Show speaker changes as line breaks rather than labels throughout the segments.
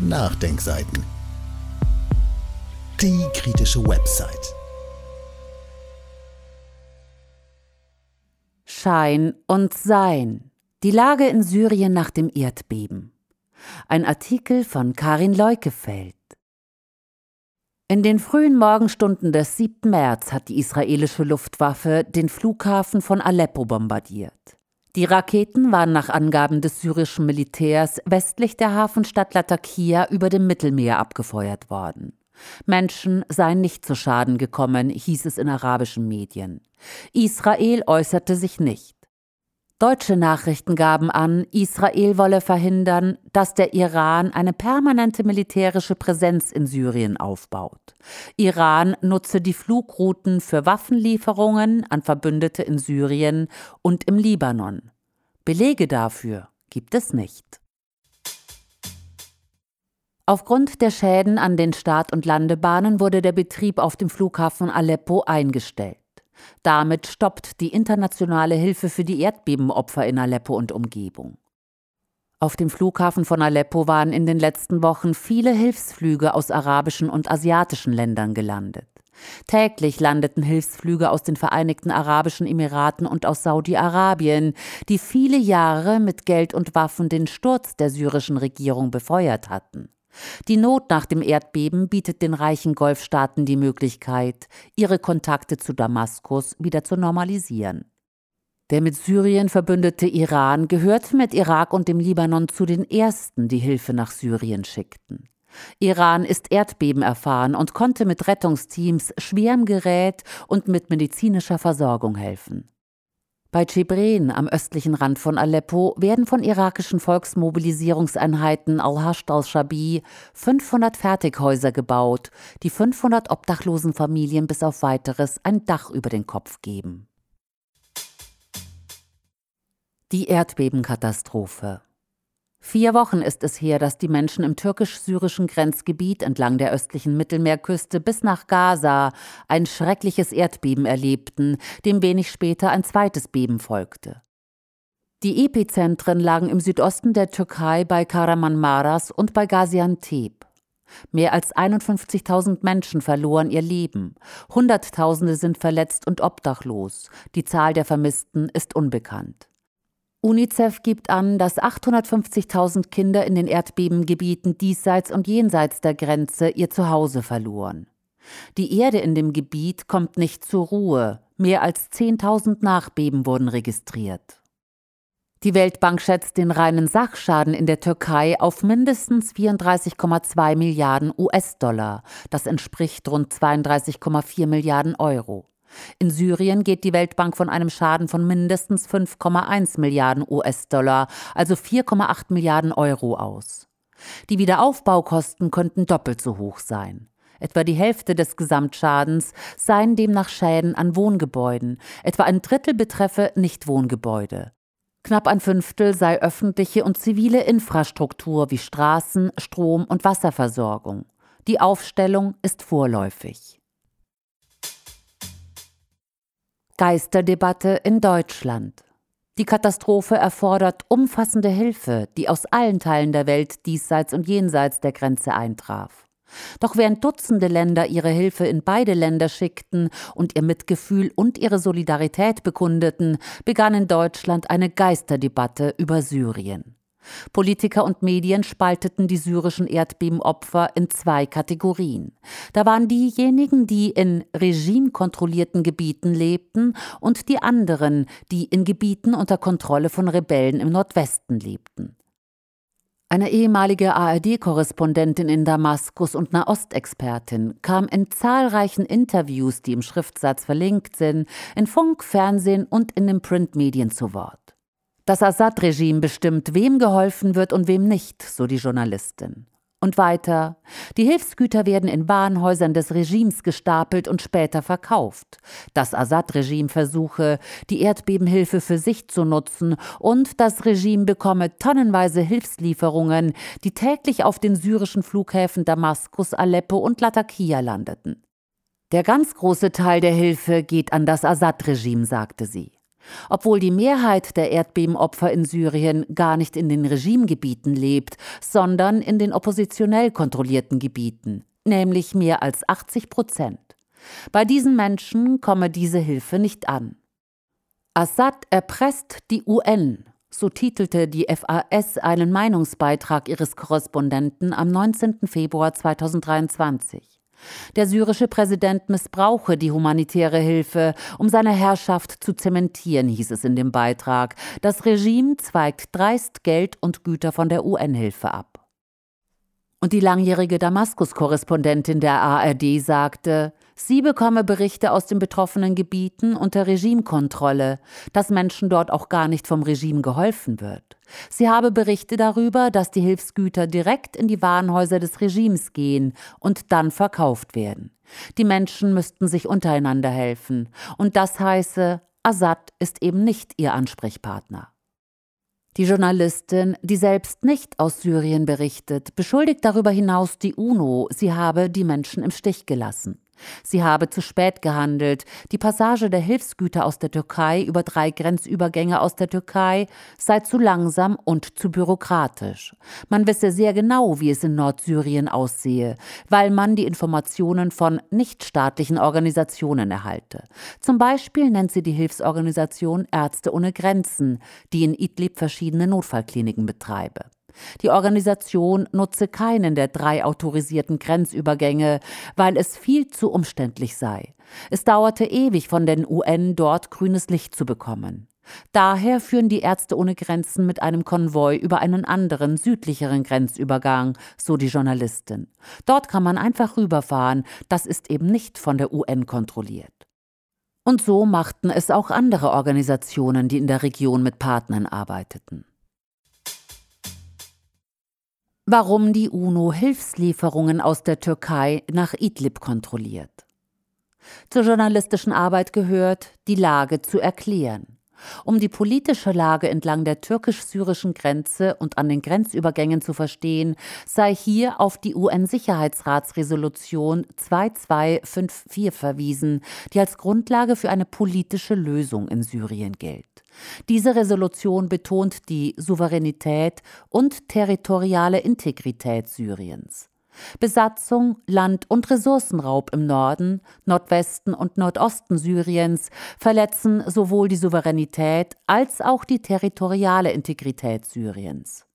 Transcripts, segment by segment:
Nachdenkseiten. Die kritische Website.
Schein und Sein. Die Lage in Syrien nach dem Erdbeben. Ein Artikel von Karin Leukefeld. In den frühen Morgenstunden des 7. März hat die israelische Luftwaffe den Flughafen von Aleppo bombardiert. Die Raketen waren nach Angaben des syrischen Militärs westlich der Hafenstadt Latakia über dem Mittelmeer abgefeuert worden. Menschen seien nicht zu Schaden gekommen, hieß es in arabischen Medien. Israel äußerte sich nicht. Deutsche Nachrichten gaben an, Israel wolle verhindern, dass der Iran eine permanente militärische Präsenz in Syrien aufbaut. Iran nutze die Flugrouten für Waffenlieferungen an Verbündete in Syrien und im Libanon. Belege dafür gibt es nicht. Aufgrund der Schäden an den Start- und Landebahnen wurde der Betrieb auf dem Flughafen Aleppo eingestellt. Damit stoppt die internationale Hilfe für die Erdbebenopfer in Aleppo und Umgebung. Auf dem Flughafen von Aleppo waren in den letzten Wochen viele Hilfsflüge aus arabischen und asiatischen Ländern gelandet. Täglich landeten Hilfsflüge aus den Vereinigten Arabischen Emiraten und aus Saudi-Arabien, die viele Jahre mit Geld und Waffen den Sturz der syrischen Regierung befeuert hatten. Die Not nach dem Erdbeben bietet den reichen Golfstaaten die Möglichkeit, ihre Kontakte zu Damaskus wieder zu normalisieren. Der mit Syrien verbündete Iran gehört mit Irak und dem Libanon zu den ersten, die Hilfe nach Syrien schickten. Iran ist Erdbeben erfahren und konnte mit Rettungsteams, schwerem Gerät und mit medizinischer Versorgung helfen. Bei Chebren am östlichen Rand von Aleppo werden von irakischen Volksmobilisierungseinheiten Al-Hasht al-Shabi 500 Fertighäuser gebaut, die 500 obdachlosen Familien bis auf weiteres ein Dach über den Kopf geben. Die Erdbebenkatastrophe Vier Wochen ist es her, dass die Menschen im türkisch-syrischen Grenzgebiet entlang der östlichen Mittelmeerküste bis nach Gaza ein schreckliches Erdbeben erlebten, dem wenig später ein zweites Beben folgte. Die Epizentren lagen im Südosten der Türkei bei Karamanmaras und bei Gaziantep. Mehr als 51.000 Menschen verloren ihr Leben. Hunderttausende sind verletzt und obdachlos. Die Zahl der Vermissten ist unbekannt. UNICEF gibt an, dass 850.000 Kinder in den Erdbebengebieten diesseits und jenseits der Grenze ihr Zuhause verloren. Die Erde in dem Gebiet kommt nicht zur Ruhe. Mehr als 10.000 Nachbeben wurden registriert. Die Weltbank schätzt den reinen Sachschaden in der Türkei auf mindestens 34,2 Milliarden US-Dollar. Das entspricht rund 32,4 Milliarden Euro. In Syrien geht die Weltbank von einem Schaden von mindestens 5,1 Milliarden US-Dollar, also 4,8 Milliarden Euro aus. Die Wiederaufbaukosten könnten doppelt so hoch sein. Etwa die Hälfte des Gesamtschadens seien demnach Schäden an Wohngebäuden, etwa ein Drittel betreffe Nichtwohngebäude. Knapp ein Fünftel sei öffentliche und zivile Infrastruktur wie Straßen, Strom und Wasserversorgung. Die Aufstellung ist vorläufig. Geisterdebatte in Deutschland. Die Katastrophe erfordert umfassende Hilfe, die aus allen Teilen der Welt diesseits und jenseits der Grenze eintraf. Doch während Dutzende Länder ihre Hilfe in beide Länder schickten und ihr Mitgefühl und ihre Solidarität bekundeten, begann in Deutschland eine Geisterdebatte über Syrien. Politiker und Medien spalteten die syrischen Erdbebenopfer in zwei Kategorien. Da waren diejenigen, die in regimekontrollierten Gebieten lebten, und die anderen, die in Gebieten unter Kontrolle von Rebellen im Nordwesten lebten. Eine ehemalige ARD-Korrespondentin in Damaskus und Nahostexpertin kam in zahlreichen Interviews, die im Schriftsatz verlinkt sind, in Funk, Fernsehen und in den Printmedien zu Wort. Das Assad-Regime bestimmt, wem geholfen wird und wem nicht, so die Journalistin. Und weiter, die Hilfsgüter werden in Warenhäusern des Regimes gestapelt und später verkauft. Das Assad-Regime versuche, die Erdbebenhilfe für sich zu nutzen und das Regime bekomme tonnenweise Hilfslieferungen, die täglich auf den syrischen Flughäfen Damaskus, Aleppo und Latakia landeten. Der ganz große Teil der Hilfe geht an das Assad-Regime, sagte sie. Obwohl die Mehrheit der Erdbebenopfer in Syrien gar nicht in den Regimegebieten lebt, sondern in den oppositionell kontrollierten Gebieten, nämlich mehr als 80 Prozent. Bei diesen Menschen komme diese Hilfe nicht an. Assad erpresst die UN, so titelte die FAS einen Meinungsbeitrag ihres Korrespondenten am 19. Februar 2023. Der syrische Präsident missbrauche die humanitäre Hilfe, um seine Herrschaft zu zementieren, hieß es in dem Beitrag. Das Regime zweigt dreist Geld und Güter von der UN-Hilfe ab. Und die langjährige Damaskus-Korrespondentin der ARD sagte, sie bekomme Berichte aus den betroffenen Gebieten unter Regimekontrolle, dass Menschen dort auch gar nicht vom Regime geholfen wird. Sie habe Berichte darüber, dass die Hilfsgüter direkt in die Warenhäuser des Regimes gehen und dann verkauft werden. Die Menschen müssten sich untereinander helfen. Und das heiße, Assad ist eben nicht ihr Ansprechpartner. Die Journalistin, die selbst nicht aus Syrien berichtet, beschuldigt darüber hinaus die UNO, sie habe die Menschen im Stich gelassen. Sie habe zu spät gehandelt. Die Passage der Hilfsgüter aus der Türkei über drei Grenzübergänge aus der Türkei sei zu langsam und zu bürokratisch. Man wisse sehr genau, wie es in Nordsyrien aussehe, weil man die Informationen von nichtstaatlichen Organisationen erhalte. Zum Beispiel nennt sie die Hilfsorganisation Ärzte ohne Grenzen, die in Idlib verschiedene Notfallkliniken betreibe. Die Organisation nutze keinen der drei autorisierten Grenzübergänge, weil es viel zu umständlich sei. Es dauerte ewig von den UN dort grünes Licht zu bekommen. Daher führen die Ärzte ohne Grenzen mit einem Konvoi über einen anderen, südlicheren Grenzübergang, so die Journalistin. Dort kann man einfach rüberfahren, das ist eben nicht von der UN kontrolliert. Und so machten es auch andere Organisationen, die in der Region mit Partnern arbeiteten warum die UNO Hilfslieferungen aus der Türkei nach Idlib kontrolliert. Zur journalistischen Arbeit gehört, die Lage zu erklären. Um die politische Lage entlang der türkisch-syrischen Grenze und an den Grenzübergängen zu verstehen, sei hier auf die UN-Sicherheitsratsresolution 2254 verwiesen, die als Grundlage für eine politische Lösung in Syrien gilt. Diese Resolution betont die Souveränität und territoriale Integrität Syriens. Besatzung, Land- und Ressourcenraub im Norden, Nordwesten und Nordosten Syriens verletzen sowohl die Souveränität als auch die territoriale Integrität Syriens.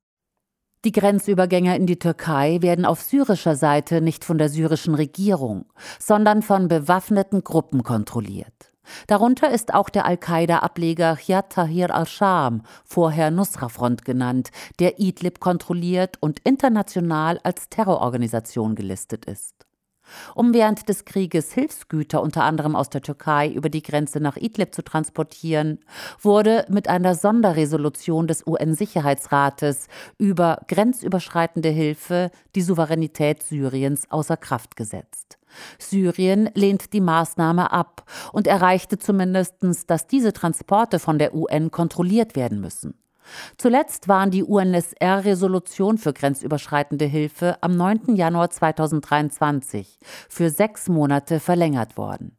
Die Grenzübergänge in die Türkei werden auf syrischer Seite nicht von der syrischen Regierung, sondern von bewaffneten Gruppen kontrolliert. Darunter ist auch der Al-Qaida-Ableger Yad Tahir al-Sham, vorher Nusra-Front genannt, der Idlib kontrolliert und international als Terrororganisation gelistet ist. Um während des Krieges Hilfsgüter unter anderem aus der Türkei über die Grenze nach Idlib zu transportieren, wurde mit einer Sonderresolution des UN-Sicherheitsrates über grenzüberschreitende Hilfe die Souveränität Syriens außer Kraft gesetzt. Syrien lehnt die Maßnahme ab und erreichte zumindest, dass diese Transporte von der UN kontrolliert werden müssen. Zuletzt waren die UNSR-Resolution für grenzüberschreitende Hilfe am 9. Januar 2023 für sechs Monate verlängert worden.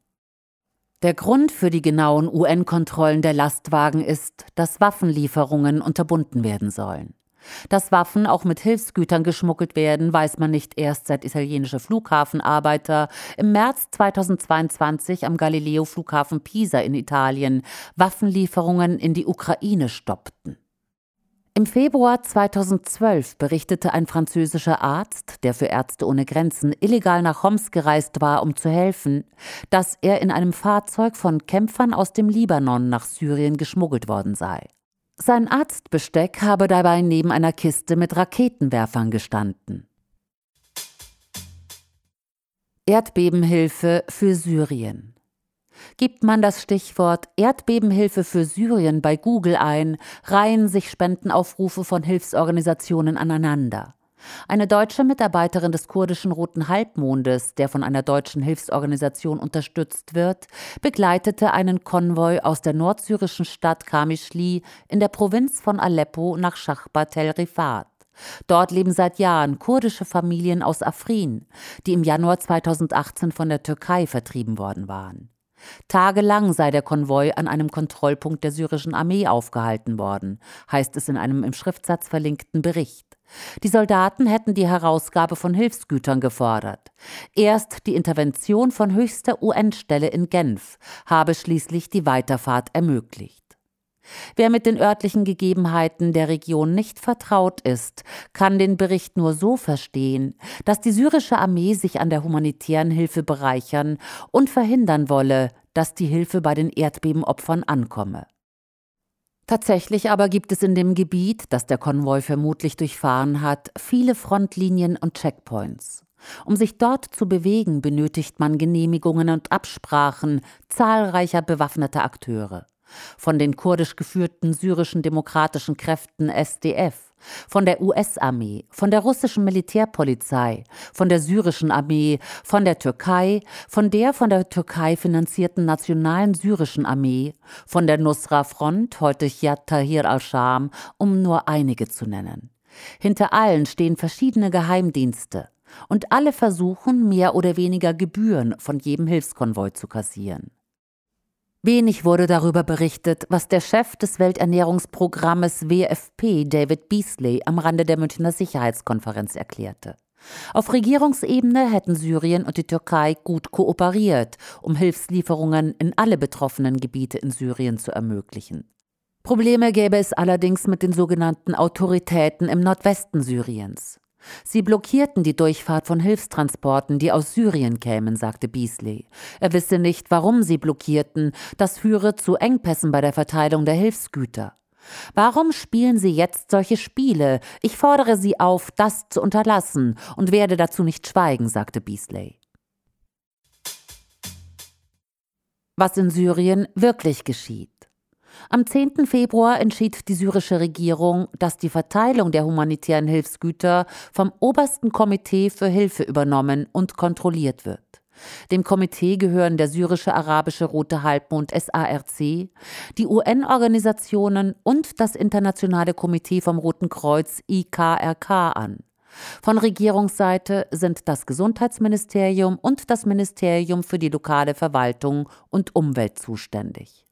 Der Grund für die genauen UN-Kontrollen der Lastwagen ist, dass Waffenlieferungen unterbunden werden sollen. Dass Waffen auch mit Hilfsgütern geschmuggelt werden, weiß man nicht erst seit italienische Flughafenarbeiter im März 2022 am Galileo-Flughafen Pisa in Italien Waffenlieferungen in die Ukraine stoppten. Im Februar 2012 berichtete ein französischer Arzt, der für Ärzte ohne Grenzen illegal nach Homs gereist war, um zu helfen, dass er in einem Fahrzeug von Kämpfern aus dem Libanon nach Syrien geschmuggelt worden sei. Sein Arztbesteck habe dabei neben einer Kiste mit Raketenwerfern gestanden. Erdbebenhilfe für Syrien. Gibt man das Stichwort Erdbebenhilfe für Syrien bei Google ein, reihen sich Spendenaufrufe von Hilfsorganisationen aneinander. Eine deutsche Mitarbeiterin des kurdischen Roten Halbmondes, der von einer deutschen Hilfsorganisation unterstützt wird, begleitete einen Konvoi aus der nordsyrischen Stadt Kamischli in der Provinz von Aleppo nach Schachba Tel Rifat. Dort leben seit Jahren kurdische Familien aus Afrin, die im Januar 2018 von der Türkei vertrieben worden waren. Tagelang sei der Konvoi an einem Kontrollpunkt der syrischen Armee aufgehalten worden, heißt es in einem im Schriftsatz verlinkten Bericht. Die Soldaten hätten die Herausgabe von Hilfsgütern gefordert. Erst die Intervention von höchster UN-Stelle in Genf habe schließlich die Weiterfahrt ermöglicht. Wer mit den örtlichen Gegebenheiten der Region nicht vertraut ist, kann den Bericht nur so verstehen, dass die syrische Armee sich an der humanitären Hilfe bereichern und verhindern wolle, dass die Hilfe bei den Erdbebenopfern ankomme. Tatsächlich aber gibt es in dem Gebiet, das der Konvoi vermutlich durchfahren hat, viele Frontlinien und Checkpoints. Um sich dort zu bewegen, benötigt man Genehmigungen und Absprachen zahlreicher bewaffneter Akteure von den kurdisch geführten syrischen demokratischen Kräften SDF, von der US-Armee, von der russischen Militärpolizei, von der syrischen Armee, von der Türkei, von der von der Türkei finanzierten nationalen syrischen Armee, von der Nusra-Front, heute Yad Tahir al-Sham, um nur einige zu nennen. Hinter allen stehen verschiedene Geheimdienste. Und alle versuchen, mehr oder weniger Gebühren von jedem Hilfskonvoi zu kassieren. Wenig wurde darüber berichtet, was der Chef des Welternährungsprogrammes WFP, David Beasley, am Rande der Münchner Sicherheitskonferenz erklärte. Auf Regierungsebene hätten Syrien und die Türkei gut kooperiert, um Hilfslieferungen in alle betroffenen Gebiete in Syrien zu ermöglichen. Probleme gäbe es allerdings mit den sogenannten Autoritäten im Nordwesten Syriens. Sie blockierten die Durchfahrt von Hilfstransporten, die aus Syrien kämen, sagte Beasley. Er wisse nicht, warum sie blockierten, das führe zu Engpässen bei der Verteilung der Hilfsgüter. Warum spielen Sie jetzt solche Spiele? Ich fordere Sie auf, das zu unterlassen und werde dazu nicht schweigen, sagte Beasley. Was in Syrien wirklich geschieht. Am 10. Februar entschied die syrische Regierung, dass die Verteilung der humanitären Hilfsgüter vom obersten Komitee für Hilfe übernommen und kontrolliert wird. Dem Komitee gehören der syrische Arabische Rote Halbmond SARC, die UN-Organisationen und das Internationale Komitee vom Roten Kreuz IKRK an. Von Regierungsseite sind das Gesundheitsministerium und das Ministerium für die lokale Verwaltung und Umwelt zuständig.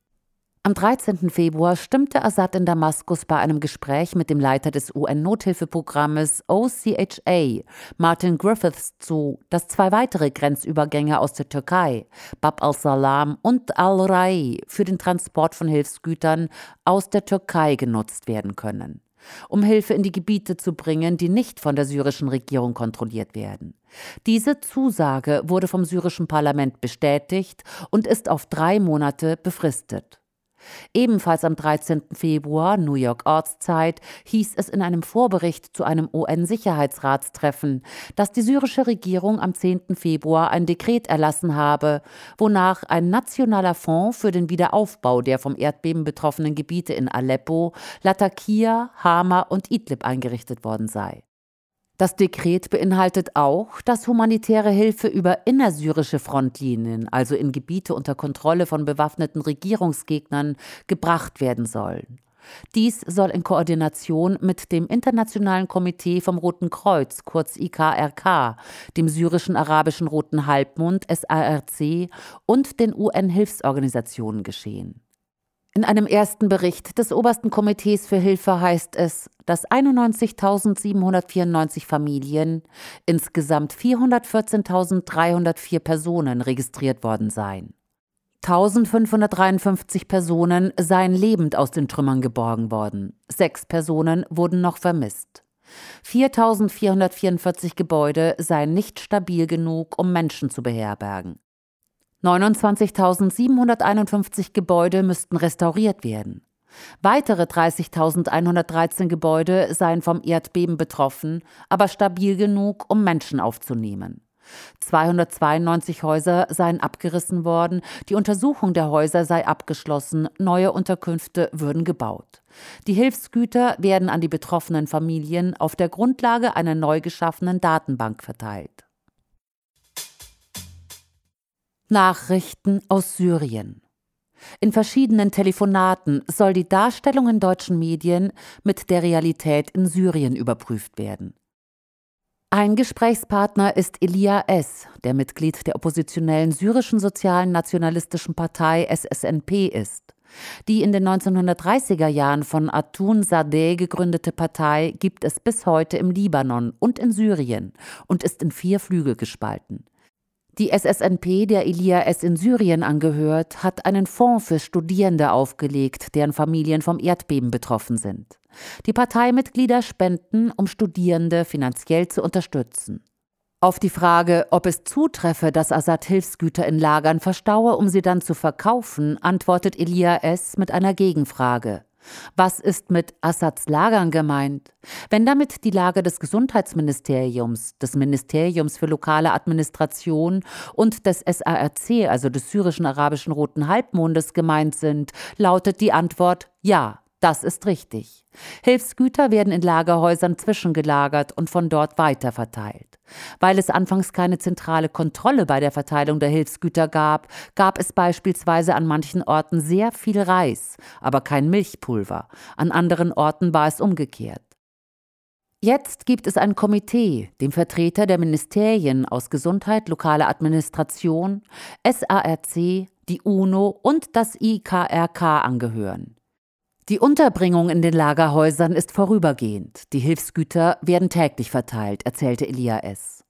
Am 13. Februar stimmte Assad in Damaskus bei einem Gespräch mit dem Leiter des UN-Nothilfeprogrammes OCHA, Martin Griffiths, zu, dass zwei weitere Grenzübergänge aus der Türkei, Bab al-Salam und al-Rai, für den Transport von Hilfsgütern aus der Türkei genutzt werden können um Hilfe in die Gebiete zu bringen, die nicht von der syrischen Regierung kontrolliert werden. Diese Zusage wurde vom syrischen Parlament bestätigt und ist auf drei Monate befristet. Ebenfalls am 13. Februar, New York Ortszeit, hieß es in einem Vorbericht zu einem UN-Sicherheitsratstreffen, dass die syrische Regierung am 10. Februar ein Dekret erlassen habe, wonach ein nationaler Fonds für den Wiederaufbau der vom Erdbeben betroffenen Gebiete in Aleppo, Latakia, Hama und Idlib eingerichtet worden sei. Das Dekret beinhaltet auch, dass humanitäre Hilfe über innersyrische Frontlinien, also in Gebiete unter Kontrolle von bewaffneten Regierungsgegnern, gebracht werden soll. Dies soll in Koordination mit dem Internationalen Komitee vom Roten Kreuz, kurz IKRK, dem syrischen Arabischen Roten Halbmond, SARC und den UN-Hilfsorganisationen geschehen. In einem ersten Bericht des Obersten Komitees für Hilfe heißt es, dass 91.794 Familien, insgesamt 414.304 Personen registriert worden seien. 1553 Personen seien lebend aus den Trümmern geborgen worden. Sechs Personen wurden noch vermisst. 4444 Gebäude seien nicht stabil genug, um Menschen zu beherbergen. 29.751 Gebäude müssten restauriert werden. Weitere 30.113 Gebäude seien vom Erdbeben betroffen, aber stabil genug, um Menschen aufzunehmen. 292 Häuser seien abgerissen worden, die Untersuchung der Häuser sei abgeschlossen, neue Unterkünfte würden gebaut. Die Hilfsgüter werden an die betroffenen Familien auf der Grundlage einer neu geschaffenen Datenbank verteilt. Nachrichten aus Syrien. In verschiedenen Telefonaten soll die Darstellung in deutschen Medien mit der Realität in Syrien überprüft werden. Ein Gesprächspartner ist Elia S., der Mitglied der oppositionellen syrischen sozialen nationalistischen Partei SSNP ist. Die in den 1930er Jahren von Atun Sadeh gegründete Partei gibt es bis heute im Libanon und in Syrien und ist in vier Flügel gespalten. Die SSNP, der Elia S. in Syrien angehört, hat einen Fonds für Studierende aufgelegt, deren Familien vom Erdbeben betroffen sind. Die Parteimitglieder spenden, um Studierende finanziell zu unterstützen. Auf die Frage, ob es zutreffe, dass Assad Hilfsgüter in Lagern verstaue, um sie dann zu verkaufen, antwortet Elia S. mit einer Gegenfrage. Was ist mit Assads Lagern gemeint? Wenn damit die Lager des Gesundheitsministeriums, des Ministeriums für lokale Administration und des SARC, also des syrischen arabischen Roten Halbmondes gemeint sind, lautet die Antwort ja. Das ist richtig. Hilfsgüter werden in Lagerhäusern zwischengelagert und von dort weiterverteilt. Weil es anfangs keine zentrale Kontrolle bei der Verteilung der Hilfsgüter gab, gab es beispielsweise an manchen Orten sehr viel Reis, aber kein Milchpulver. An anderen Orten war es umgekehrt. Jetzt gibt es ein Komitee, dem Vertreter der Ministerien aus Gesundheit, lokale Administration, SARC, die UNO und das IKRK angehören. Die Unterbringung in den Lagerhäusern ist vorübergehend. Die Hilfsgüter werden täglich verteilt, erzählte Elia S.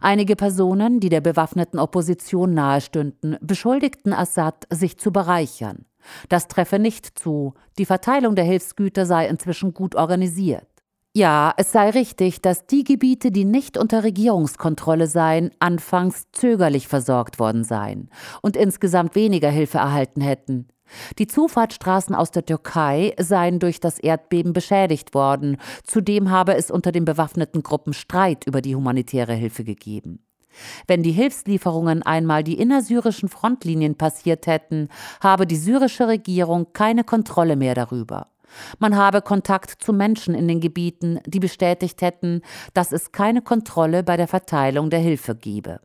Einige Personen, die der bewaffneten Opposition nahestünden, beschuldigten Assad, sich zu bereichern. Das treffe nicht zu. Die Verteilung der Hilfsgüter sei inzwischen gut organisiert. Ja, es sei richtig, dass die Gebiete, die nicht unter Regierungskontrolle seien, anfangs zögerlich versorgt worden seien und insgesamt weniger Hilfe erhalten hätten. Die Zufahrtsstraßen aus der Türkei seien durch das Erdbeben beschädigt worden. Zudem habe es unter den bewaffneten Gruppen Streit über die humanitäre Hilfe gegeben. Wenn die Hilfslieferungen einmal die innersyrischen Frontlinien passiert hätten, habe die syrische Regierung keine Kontrolle mehr darüber. Man habe Kontakt zu Menschen in den Gebieten, die bestätigt hätten, dass es keine Kontrolle bei der Verteilung der Hilfe gebe.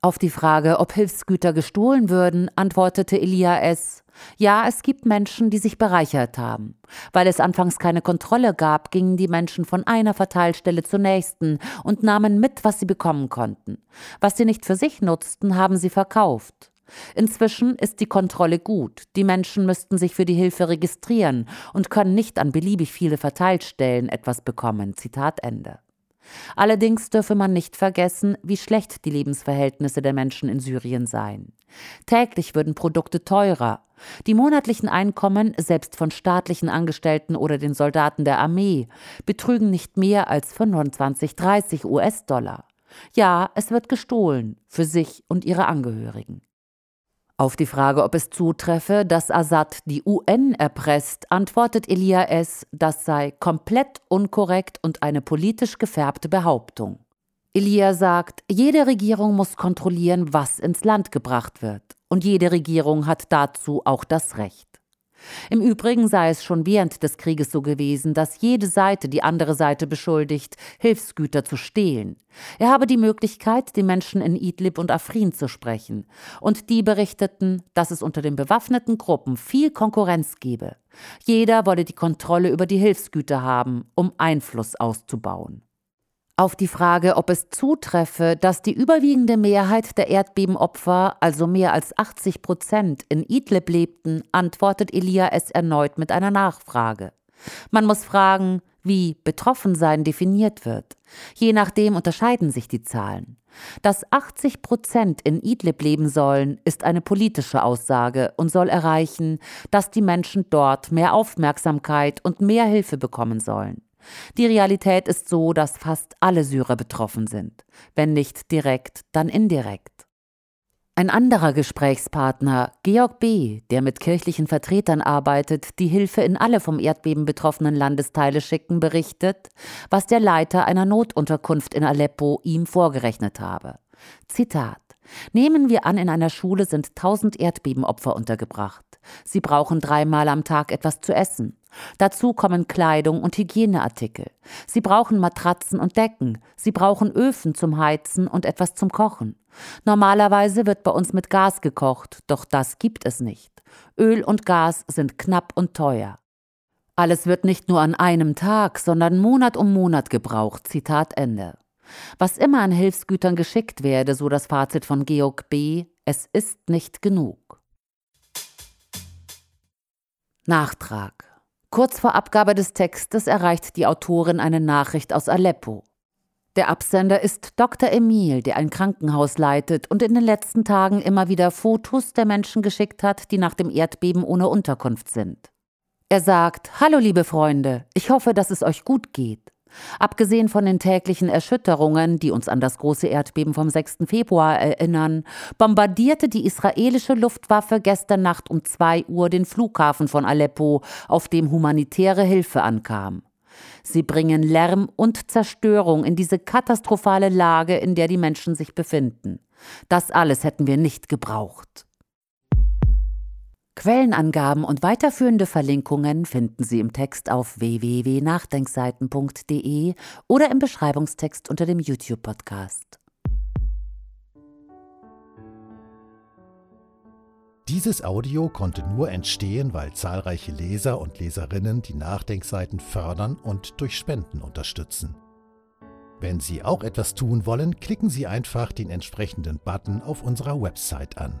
Auf die Frage, ob Hilfsgüter gestohlen würden, antwortete Elia S. Ja, es gibt Menschen, die sich bereichert haben. Weil es anfangs keine Kontrolle gab, gingen die Menschen von einer Verteilstelle zur nächsten und nahmen mit, was sie bekommen konnten. Was sie nicht für sich nutzten, haben sie verkauft. Inzwischen ist die Kontrolle gut. Die Menschen müssten sich für die Hilfe registrieren und können nicht an beliebig viele Verteilstellen etwas bekommen. Zitat Ende. Allerdings dürfe man nicht vergessen, wie schlecht die Lebensverhältnisse der Menschen in Syrien seien. Täglich würden Produkte teurer. Die monatlichen Einkommen, selbst von staatlichen Angestellten oder den Soldaten der Armee, betrügen nicht mehr als 25, 30 US-Dollar. Ja, es wird gestohlen für sich und ihre Angehörigen. Auf die Frage, ob es zutreffe, dass Assad die UN erpresst, antwortet Elia S., das sei komplett unkorrekt und eine politisch gefärbte Behauptung. Elia sagt, jede Regierung muss kontrollieren, was ins Land gebracht wird, und jede Regierung hat dazu auch das Recht. Im Übrigen sei es schon während des Krieges so gewesen, dass jede Seite die andere Seite beschuldigt, Hilfsgüter zu stehlen. Er habe die Möglichkeit, die Menschen in Idlib und Afrin zu sprechen. Und die berichteten, dass es unter den bewaffneten Gruppen viel Konkurrenz gebe. Jeder wolle die Kontrolle über die Hilfsgüter haben, um Einfluss auszubauen. Auf die Frage, ob es zutreffe, dass die überwiegende Mehrheit der Erdbebenopfer, also mehr als 80 Prozent, in Idlib lebten, antwortet Elia es erneut mit einer Nachfrage. Man muss fragen, wie Betroffensein definiert wird. Je nachdem unterscheiden sich die Zahlen. Dass 80 Prozent in Idlib leben sollen, ist eine politische Aussage und soll erreichen, dass die Menschen dort mehr Aufmerksamkeit und mehr Hilfe bekommen sollen. Die Realität ist so, dass fast alle Syrer betroffen sind. Wenn nicht direkt, dann indirekt. Ein anderer Gesprächspartner, Georg B., der mit kirchlichen Vertretern arbeitet, die Hilfe in alle vom Erdbeben betroffenen Landesteile schicken, berichtet, was der Leiter einer Notunterkunft in Aleppo ihm vorgerechnet habe. Zitat Nehmen wir an, in einer Schule sind 1000 Erdbebenopfer untergebracht. Sie brauchen dreimal am Tag etwas zu essen. Dazu kommen Kleidung und Hygieneartikel. Sie brauchen Matratzen und Decken. Sie brauchen Öfen zum Heizen und etwas zum Kochen. Normalerweise wird bei uns mit Gas gekocht, doch das gibt es nicht. Öl und Gas sind knapp und teuer. Alles wird nicht nur an einem Tag, sondern Monat um Monat gebraucht. Zitat Ende. Was immer an Hilfsgütern geschickt werde, so das Fazit von Georg B., es ist nicht genug. Nachtrag. Kurz vor Abgabe des Textes erreicht die Autorin eine Nachricht aus Aleppo. Der Absender ist Dr. Emil, der ein Krankenhaus leitet und in den letzten Tagen immer wieder Fotos der Menschen geschickt hat, die nach dem Erdbeben ohne Unterkunft sind. Er sagt, Hallo liebe Freunde, ich hoffe, dass es euch gut geht. Abgesehen von den täglichen Erschütterungen, die uns an das große Erdbeben vom 6. Februar erinnern, bombardierte die israelische Luftwaffe gestern Nacht um 2 Uhr den Flughafen von Aleppo, auf dem humanitäre Hilfe ankam. Sie bringen Lärm und Zerstörung in diese katastrophale Lage, in der die Menschen sich befinden. Das alles hätten wir nicht gebraucht. Quellenangaben und weiterführende Verlinkungen finden Sie im Text auf www.nachdenkseiten.de oder im Beschreibungstext unter dem YouTube-Podcast.
Dieses Audio konnte nur entstehen, weil zahlreiche Leser und Leserinnen die Nachdenkseiten fördern und durch Spenden unterstützen. Wenn Sie auch etwas tun wollen, klicken Sie einfach den entsprechenden Button auf unserer Website an.